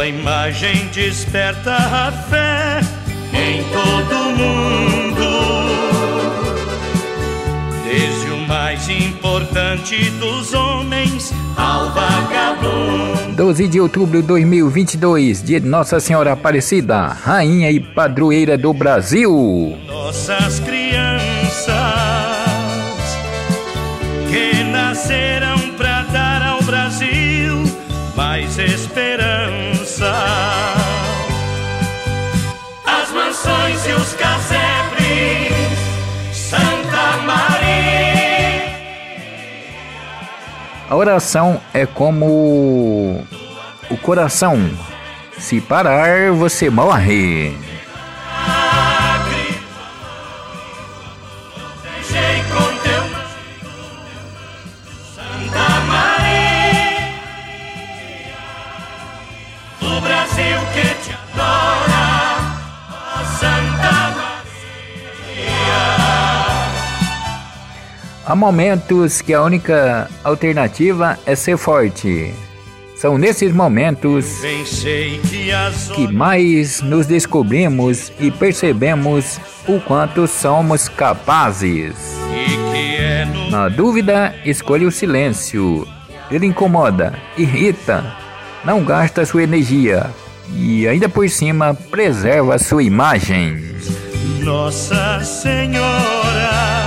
Tua imagem desperta a fé em todo mundo. Desde o mais importante dos homens ao vagabundo. 12 de outubro de 2022, dia de Nossa Senhora Aparecida, Rainha e Padroeira do Brasil. Nossas crianças que nascerão para dar ao Brasil mais esperança. As mansões e os casebres, Santa Maria. A oração é como o coração. Se parar, você morre. Há momentos que a única alternativa é ser forte. São nesses momentos que mais nos descobrimos e percebemos o quanto somos capazes. é Na dúvida, escolha o silêncio. Ele incomoda, irrita, não gasta sua energia e ainda por cima preserva sua imagem. Nossa Senhora.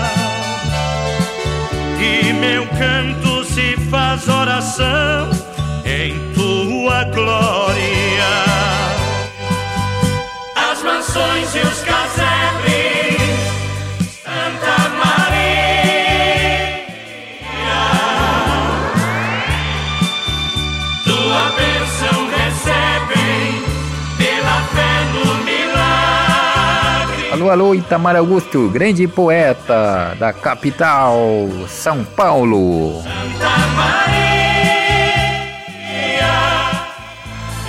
Meu canto se faz oração em tua glória. As mansões e os casebres, Santa Maria. Tua bênção Alô, alô, Itamar Augusto, grande poeta da capital, São Paulo. Santa Maria,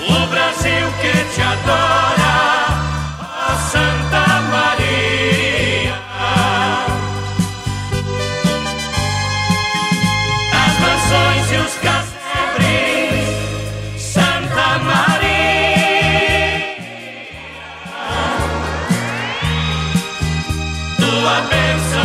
o Brasil que te adora, Tua bênção